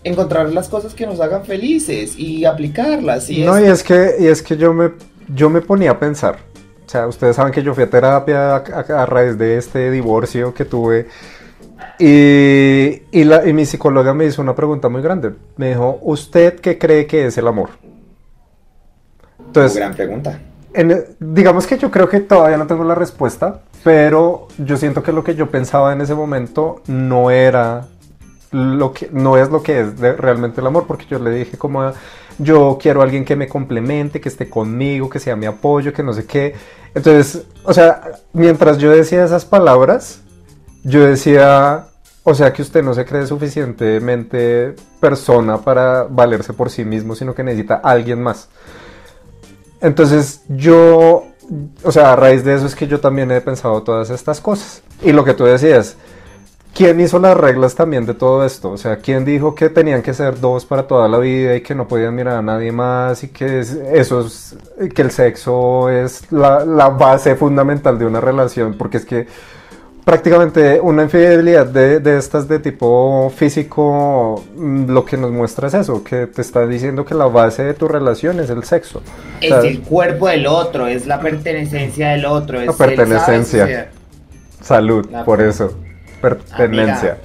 encontrar las cosas que nos hagan felices y aplicarlas. Y no, y es que, y es que yo me, yo me ponía a pensar, o sea, ustedes saben que yo fui a terapia a raíz de este divorcio que tuve y, y, mi psicóloga me hizo una pregunta muy grande. Me dijo, ¿usted qué cree que es el amor? Entonces, gran pregunta. digamos que yo creo que todavía no tengo la respuesta, pero yo siento que lo que yo pensaba en ese momento no era lo que no es lo que es realmente el amor, porque yo le dije como yo quiero a alguien que me complemente, que esté conmigo, que sea mi apoyo, que no sé qué. Entonces, o sea, mientras yo decía esas palabras, yo decía, o sea que usted no se cree suficientemente persona para valerse por sí mismo, sino que necesita alguien más. Entonces yo, o sea, a raíz de eso es que yo también he pensado todas estas cosas. Y lo que tú decías, ¿quién hizo las reglas también de todo esto? O sea, ¿quién dijo que tenían que ser dos para toda la vida y que no podían mirar a nadie más y que eso es, que el sexo es la, la base fundamental de una relación? Porque es que prácticamente una infidelidad de, de, estas de tipo físico mm, lo que nos muestra es eso, que te está diciendo que la base de tu relación es el sexo. Es el cuerpo del otro, es la pertenencia del otro. Es la pertenencia. Salud, por eso. Pertenencia.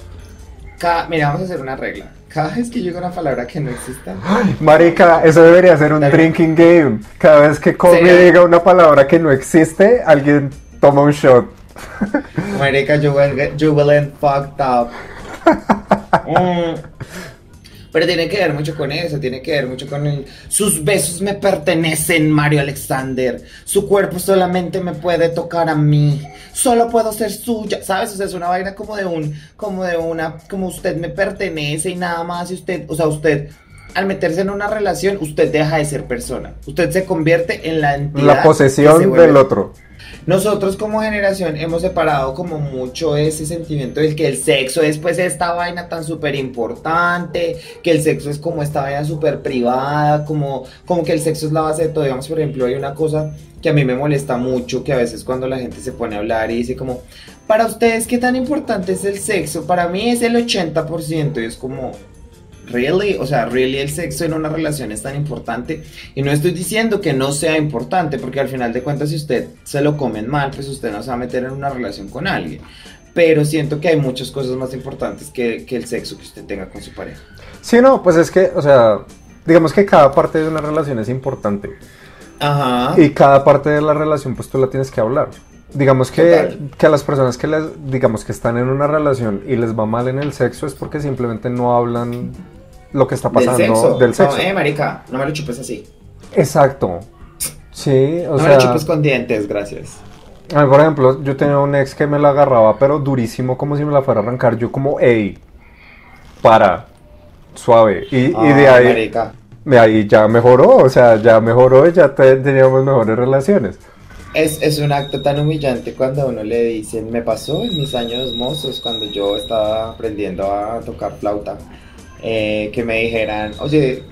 mira, vamos a hacer una regla. Cada vez que llega una palabra que no exista. [GASPS] marica, eso debería ser un drinking game. Cada vez que Kobe diga una palabra que no existe, alguien toma un shot. Marica, Jubilant fucked up. [LAUGHS] Mm. Pero tiene que ver mucho con eso, tiene que ver mucho con el... Sus besos me pertenecen, Mario Alexander. Su cuerpo solamente me puede tocar a mí. Solo puedo ser suya. ¿Sabes? O sea, es una vaina como de un... Como de una... Como usted me pertenece y nada más. Y usted... O sea, usted... Al meterse en una relación, usted deja de ser persona. Usted se convierte en la entidad... La posesión del otro. Nosotros como generación hemos separado como mucho ese sentimiento del que el sexo es pues esta vaina tan súper importante, que el sexo es como esta vaina súper privada, como, como que el sexo es la base de todo. Digamos, por ejemplo, hay una cosa que a mí me molesta mucho, que a veces cuando la gente se pone a hablar y dice como, para ustedes, ¿qué tan importante es el sexo? Para mí es el 80% y es como, really, o sea, really el sexo en una relación es tan importante. Y no estoy diciendo que no sea importante, porque al final de cuentas, si usted se lo comen mal, pues usted no se va a meter en una relación con alguien. Pero siento que hay muchas cosas más importantes que, que el sexo que usted tenga con su pareja. Sí, no, pues es que, o sea, digamos que cada parte de una relación es importante. Ajá. Y cada parte de la relación, pues tú la tienes que hablar. Digamos que, que, a las personas que les, digamos que están en una relación y les va mal en el sexo es porque simplemente no hablan lo que está pasando del sexo. No, eh, marica, no me lo chupes así. Exacto. Sí, o no sea. me lo chupes con dientes, gracias. A mí, por ejemplo, yo tenía un ex que me la agarraba, pero durísimo, como si me la fuera a arrancar. Yo, como, ey, para, suave. Y, y de ahí. Marica. De ahí ya mejoró, o sea, ya mejoró y ya teníamos mejores relaciones. Es, es, un acto tan humillante cuando a uno le dicen, me pasó en mis años mozos, cuando yo estaba aprendiendo a tocar flauta. Eh, que me dijeran, oye,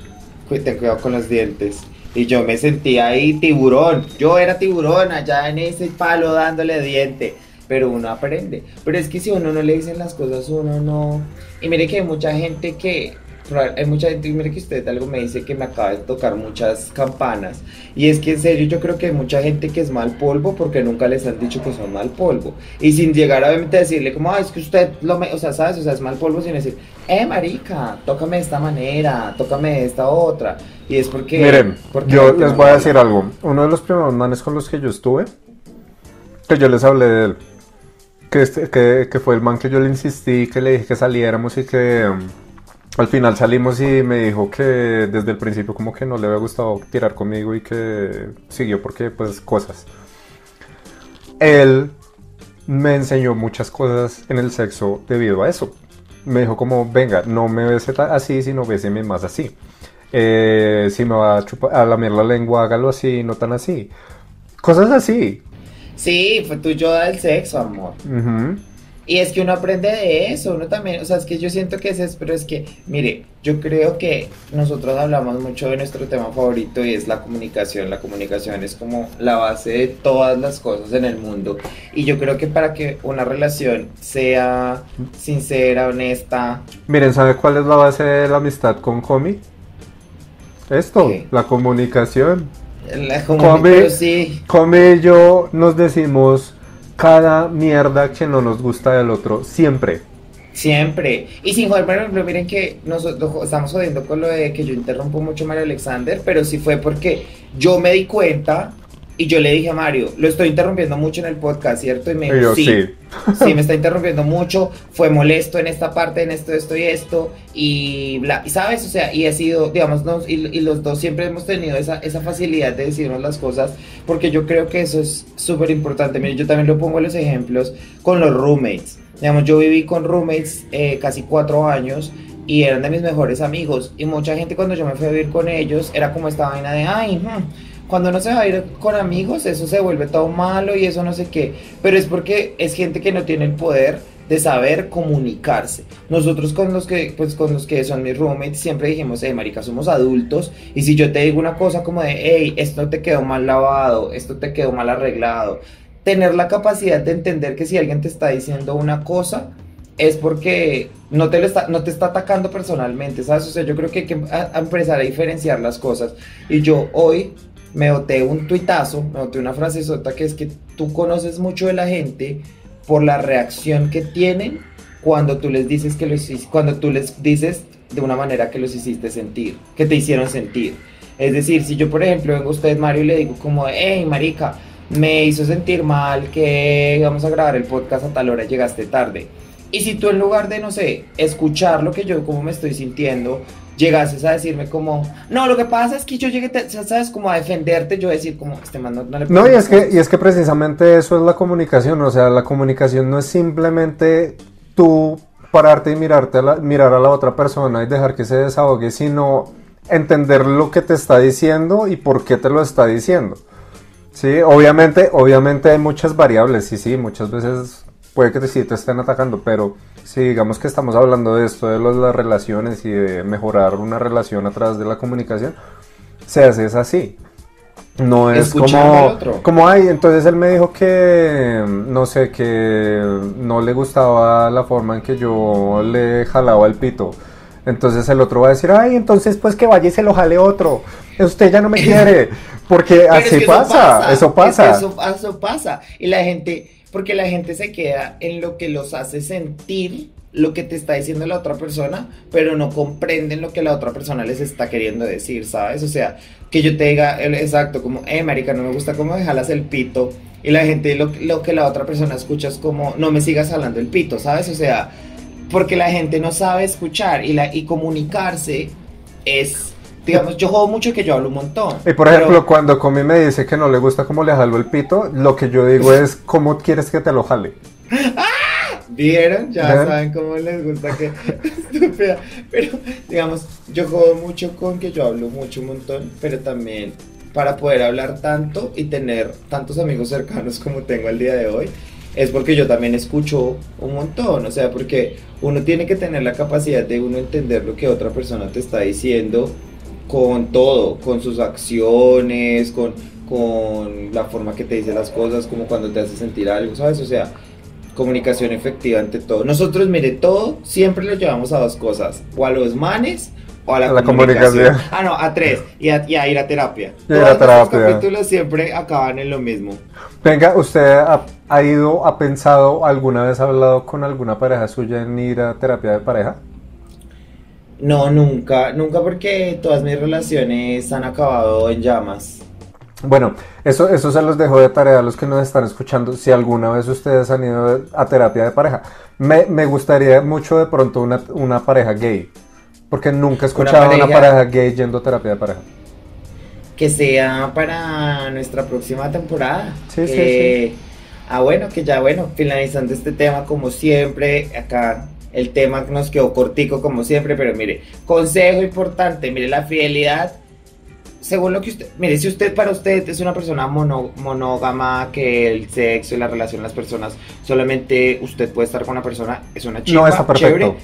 ten cuidado con los dientes. Y yo me sentía ahí tiburón, yo era tiburón allá en ese palo dándole diente. Pero uno aprende. Pero es que si uno no le dicen las cosas, uno no... Y mire que hay mucha gente que hay mucha gente, mire que usted algo me dice que me acaba de tocar muchas campanas. Y es que en serio yo creo que hay mucha gente que es mal polvo porque nunca les han dicho que son mal polvo. Y sin llegar a decirle como, ah, es que usted lo me, o sea, sabes, o sea, es mal polvo sin decir, eh, marica, tócame de esta manera, tócame de esta otra. Y es porque... Miren, yo les voy a decir algo. Uno de los primeros manes con los que yo estuve, que yo les hablé de él, que, este, que, que fue el man que yo le insistí, que le dije que saliéramos y que al final salimos y me dijo que desde el principio como que no le había gustado tirar conmigo y que siguió porque pues cosas. Él me enseñó muchas cosas en el sexo debido a eso. Me dijo como, venga, no me bese así, sino béseme más así. Eh, si me va a, chupar, a lamer la lengua, hágalo así, no tan así. Cosas así. Sí, fue tu yo del sexo, amor. Y es que uno aprende de eso, uno también, o sea, es que yo siento que es eso, pero es que, mire, yo creo que nosotros hablamos mucho de nuestro tema favorito y es la comunicación. La comunicación es como la base de todas las cosas en el mundo. Y yo creo que para que una relación sea sincera, honesta. Miren, ¿sabe cuál es la base de la amistad con Comi? Esto, la comunicación. La comunicación, sí. Comi y yo nos decimos cada mierda que no nos gusta del otro, siempre. Siempre. Y sin joder, por miren que nosotros estamos jodiendo con lo de que yo interrumpo mucho a Mario Alexander, pero sí fue porque yo me di cuenta y yo le dije a Mario, lo estoy interrumpiendo mucho en el podcast, ¿cierto? Y me dijo, sí, [LAUGHS] sí. me está interrumpiendo mucho, fue molesto en esta parte, en esto, esto y esto, y, bla, sabes, o sea, y ha sido, digamos, y, y, los dos siempre hemos tenido esa, esa facilidad de decirnos las cosas, porque yo creo que eso es súper importante. Mire, yo también lo pongo en los ejemplos con los roommates. Digamos, yo viví con roommates eh, casi cuatro años y eran de mis mejores amigos. Y mucha gente cuando yo me fui a vivir con ellos era como esta vaina de, ay, hmm, cuando uno se va a ir con amigos, eso se vuelve todo malo y eso no sé qué. Pero es porque es gente que no tiene el poder de saber comunicarse. Nosotros con los que, pues con los que son mis roommates siempre dijimos, hey, marica, somos adultos y si yo te digo una cosa como de, hey, esto te quedó mal lavado, esto te quedó mal arreglado, tener la capacidad de entender que si alguien te está diciendo una cosa, es porque no te, lo está, no te está atacando personalmente, ¿sabes? O sea, yo creo que hay que empezar a diferenciar las cosas. Y yo hoy me boté un tuitazo, me boté una frase sota que es que tú conoces mucho de la gente por la reacción que tienen cuando tú les dices que lo cuando tú les dices de una manera que los hiciste sentir, que te hicieron sentir. Es decir, si yo por ejemplo vengo a usted Mario y le digo como, hey marica, me hizo sentir mal que íbamos a grabar el podcast a tal hora, llegaste tarde. Y si tú en lugar de, no sé, escuchar lo que yo, como me estoy sintiendo, llegases a decirme como, no, lo que pasa es que yo llegué, sabes, como a defenderte, yo decir como, este man no, le No, y es, que, y es que precisamente eso es la comunicación, o sea, la comunicación no es simplemente tú pararte y mirarte a la, mirar a la otra persona y dejar que se desahogue, sino entender lo que te está diciendo y por qué te lo está diciendo. Sí, obviamente, obviamente hay muchas variables, sí, sí, muchas veces puede que sí te estén atacando, pero si digamos que estamos hablando de esto, de las relaciones y de mejorar una relación a través de la comunicación, se hace es así. No es como, como hay, entonces él me dijo que, no sé, que no le gustaba la forma en que yo le jalaba el pito. Entonces el otro va a decir, ay, entonces pues que vaya y se lo jale otro. Usted ya no me [LAUGHS] quiere. Porque así pasa, eso pasa. eso, eso pasa. Y la gente, porque la gente se queda en lo que los hace sentir lo que te está diciendo la otra persona, pero no comprenden lo que la otra persona les está queriendo decir, ¿sabes? O sea, que yo te diga exacto, como, eh, marica, no me gusta cómo me el pito, y la gente lo, lo que la otra persona escucha es como, no me sigas jalando el pito, ¿sabes? O sea, porque la gente no sabe escuchar y, la, y comunicarse es digamos, yo juego mucho que yo hablo un montón. Y por ejemplo, cuando Comi me dice que no le gusta cómo le jalo el pito, lo que yo digo es, ¿cómo quieres que te lo jale? ¡Ah! [LAUGHS] ¿Vieron? Ya saben cómo les gusta que [LAUGHS] estúpida. Pero, digamos, yo juego mucho con que yo hablo mucho un montón, pero también para poder hablar tanto y tener tantos amigos cercanos como tengo el día de hoy, es porque yo también escucho un montón, o sea, porque uno tiene que tener la capacidad de uno entender lo que otra persona te está diciendo con todo, con sus acciones, con, con la forma que te dice las cosas, como cuando te hace sentir algo, ¿sabes? O sea, comunicación efectiva ante todo. Nosotros, mire, todo siempre lo llevamos a dos cosas, o a los manes o a la, comunicación. Ah, no, a tres, y a, ir a terapia. Todos los capítulos siempre acaban en lo mismo. Venga, ¿usted ha, ido, ha pensado, alguna vez ha hablado con alguna pareja suya en ir a terapia de pareja? No, nunca, nunca porque todas mis relaciones han acabado en llamas. Bueno, eso, eso se los dejo de tarea a los que nos están escuchando. Si alguna vez ustedes han ido a terapia de pareja, me, me gustaría mucho de pronto una, una, pareja gay, porque nunca he escuchado una pareja, una pareja gay yendo a terapia de pareja. Que sea para nuestra próxima temporada. Sí, sí, sí. Ah, bueno, que ya, bueno, finalizando este tema, como siempre, acá el tema nos quedó cortico como siempre, pero mire, consejo importante, mire, la fidelidad según lo que usted, mire, si usted para usted es una persona mono, monógama, que el sexo y la relación las personas, solamente usted puede estar con una persona, es una chica No, está perfecto. chévere,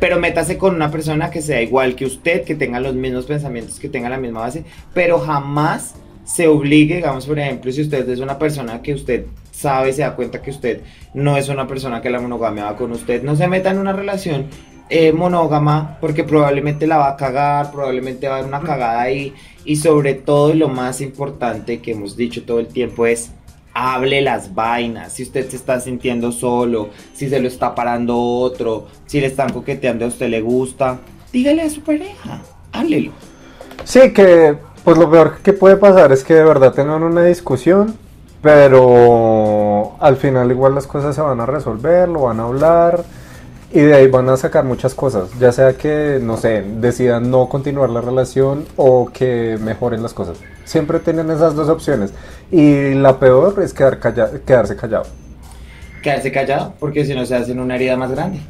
pero métase con una persona que sea igual que usted, que tenga los mismos pensamientos, que tenga la misma base, pero jamás se obligue, digamos, por ejemplo, si usted es una persona que usted sabe, se da cuenta que usted no es una persona que la monogamia va con usted, no se meta en una relación eh, monógama porque probablemente la va a cagar, probablemente va a haber una cagada ahí y sobre todo lo más importante que hemos dicho todo el tiempo es hable las vainas, si usted se está sintiendo solo, si se lo está parando otro, si le están coqueteando a usted le gusta, dígale a su pareja, háblelo. Sí, que pues lo peor que puede pasar es que de verdad tengan una discusión, pero al final igual las cosas se van a resolver, lo van a hablar y de ahí van a sacar muchas cosas, ya sea que, no sé, decidan no continuar la relación o que mejoren las cosas. Siempre tienen esas dos opciones y la peor es quedar calla- quedarse callado. Quedarse callado porque si no se hacen una herida más grande.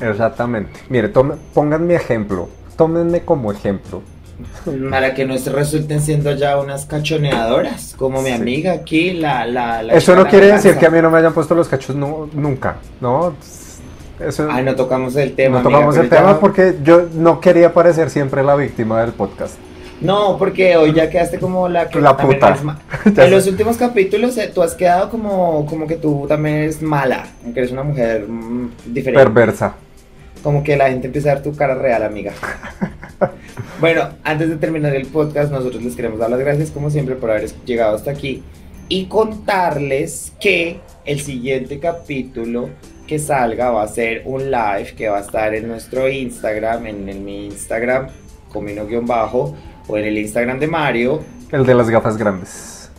Exactamente. Mire, tome, pongan mi ejemplo, tómenme como ejemplo. [LAUGHS] Para que no se resulten siendo ya unas cachoneadoras, como mi Sí. amiga aquí, la... la, la Eso no quiere la decir que a mí no me hayan puesto los cachos nu- nunca, ¿no? Eso, Ay, no tocamos el tema. no amiga, tocamos el tema porque yo no quería parecer siempre la víctima del podcast. No, porque hoy ya quedaste como la que La puta. [LAUGHS] En los últimos capítulos eh, tú has quedado como, como que tú también eres mala, que eres una mujer mm, diferente. Perversa. Como que la gente empieza a ver tu cara real, amiga. [LAUGHS] bueno, antes de terminar el podcast, nosotros les queremos dar las gracias, como siempre, por haber llegado hasta aquí y contarles que el siguiente capítulo que salga va a ser un live que va a estar en nuestro Instagram, en, en mi Instagram, comino-bajo, o en el Instagram de Mario. El de las gafas grandes.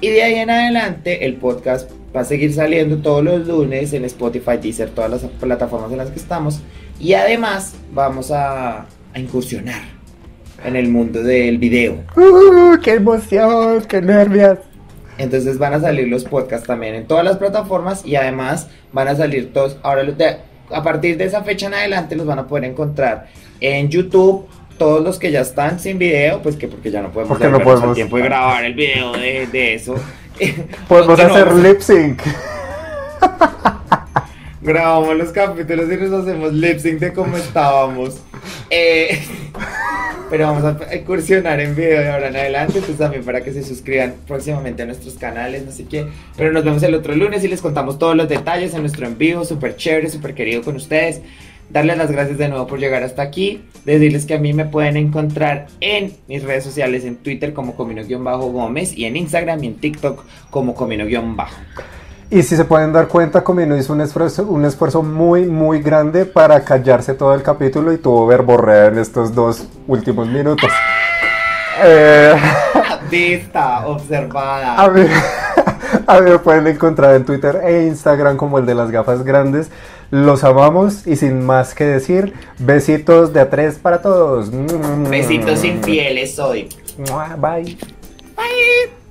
Y de ahí en adelante el podcast va a seguir saliendo todos los lunes en Spotify, Deezer, todas las plataformas en las que estamos. Y además vamos a, a incursionar en el mundo del video. ¡Uh, ¡Qué emoción! ¡Qué nervios! Entonces van a salir los podcasts también en todas las plataformas y además van a salir todos. Ahora los de- a partir de esa fecha en adelante los van a poder encontrar en YouTube. Todos los que ya están sin video, pues que porque ya no podemos Porque no dedicarnos podemos. el tiempo de grabar el video de, de eso. [LAUGHS] Podemos hacer lip sync. [LAUGHS] Grabamos los capítulos y nos hacemos lip sync de cómo estábamos. Eh, [LAUGHS] pero vamos a incursionar en video de ahora en adelante, pues también para que se suscriban próximamente a nuestros canales, no sé qué. Pero nos vemos el otro lunes y les contamos todos los detalles en nuestro en vivo, súper chévere, súper querido con ustedes. Darles las gracias de nuevo por llegar hasta aquí. Decirles que a mí me pueden encontrar en mis redes sociales, en Twitter como Comino-Gómez y en Instagram y en TikTok como Comino-Bajo. Y si se pueden dar cuenta, Comino hizo un esfuerzo, un esfuerzo muy, muy grande para callarse todo el capítulo y tuvo verborrea en estos dos últimos minutos. [LAUGHS] Eh, [LAUGHS] Vista, observada. a, mí, [LAUGHS] a mí me pueden encontrar en Twitter e Instagram como el de las gafas grandes. Los amamos y sin más que decir, besitos de a tres para todos. Besitos infieles hoy. Bye. Bye.